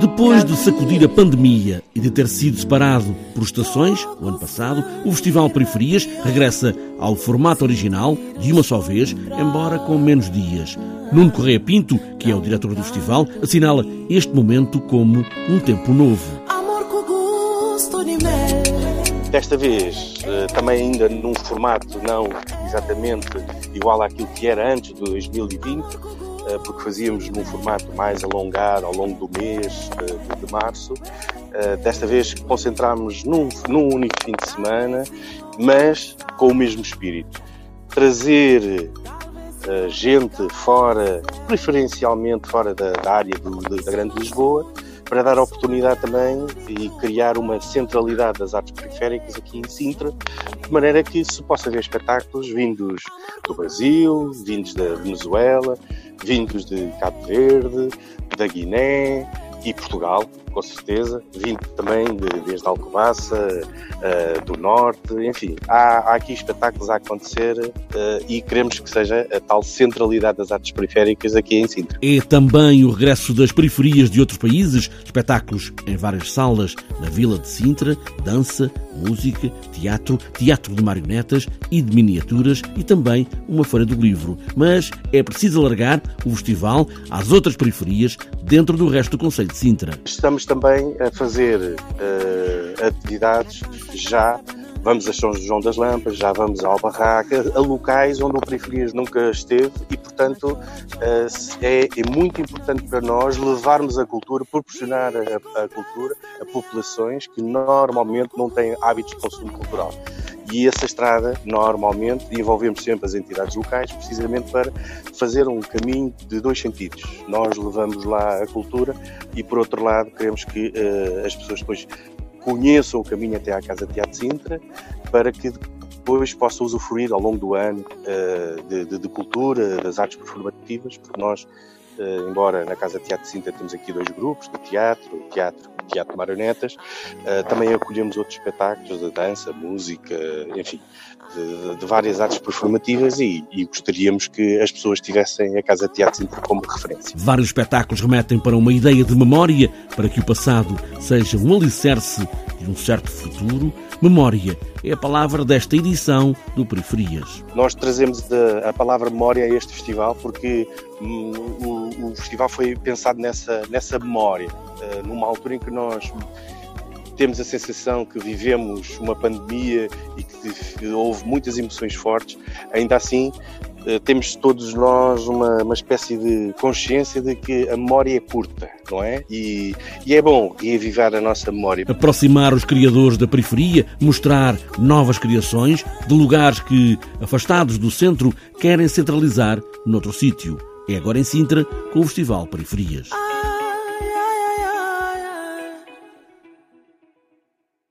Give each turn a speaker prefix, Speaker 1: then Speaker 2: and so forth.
Speaker 1: Depois de sacudir a pandemia e de ter sido separado por estações, o ano passado, o Festival Periferias regressa ao formato original, de uma só vez, embora com menos dias. Nuno Correia Pinto, que é o diretor do festival, assinala este momento como um tempo novo.
Speaker 2: Desta vez, eh, também ainda num formato não exatamente igual àquilo que era antes de 2020, eh, porque fazíamos num formato mais alongado ao longo do mês de, de março. Eh, desta vez concentramos num, num único fim de semana, mas com o mesmo espírito. Trazer gente fora, preferencialmente fora da, da área do, da Grande Lisboa, para dar oportunidade também e criar uma centralidade das artes periféricas aqui em Sintra, de maneira que se possa ver espetáculos vindos do Brasil, vindos da Venezuela, vindos de Cabo Verde, da Guiné e Portugal, com certeza, vindo também de, desde Alcobaça, uh, do Norte, enfim, há, há, aqui espetáculos a acontecer uh, e queremos que seja a tal centralidade das artes periféricas aqui em Sintra.
Speaker 1: É também o regresso das periferias de outros países, espetáculos em várias salas na Vila de Sintra, dança, música, teatro, teatro de marionetas e de miniaturas e também uma feira do livro. Mas é preciso alargar o festival às outras periferias dentro do resto do Conselho de Sintra.
Speaker 2: Estamos também a fazer uh, atividades já. Vamos a São João das Lampas, já vamos ao Barraca, a locais onde o Periferias nunca esteve e, portanto, eh, é, é, muito importante para nós levarmos a cultura, proporcionar a, a, cultura a populações que normalmente não têm hábitos de consumo cultural. E essa estrada, normalmente, envolvemos sempre as entidades locais, precisamente para fazer um caminho de dois sentidos. Nós levamos lá a cultura e, por outro lado, queremos que uh, as pessoas depois conheçam o caminho até à Casa Teatro Sintra, para que depois possam usufruir ao longo do ano uh, de, de, de, cultura, das artes performativas, porque nós, uh, embora na Casa de Teatro Sintra temos aqui dois grupos, de teatro, teatro teatro de marionetas, uh, também acolhemos outros espetáculos de dança, música, enfim, de, de várias artes performativas e, e, gostaríamos que as pessoas tivessem a Casa Teatro Sintra como referência.
Speaker 1: Vários espetáculos remetem para uma ideia de memória, para que o passado seja um alicerce de um certo futuro. Memória é a palavra desta edição do Periferias.
Speaker 2: Nós trazemos a palavra memória a este festival porque hum, o, festival foi pensado nessa, nessa memória, eh, numa altura em que nós temos a sensação que vivemos uma pandemia e que houve muitas emoções fortes, ainda assim temos todos nós uma, uma espécie de consciência de que a memória é curta, não é? E, e é bom reavivar a nossa memória.
Speaker 1: Aproximar os criadores da periferia, mostrar novas criações de lugares que, afastados do centro, querem centralizar noutro sítio. É agora em Sintra, com o Festival Periferias.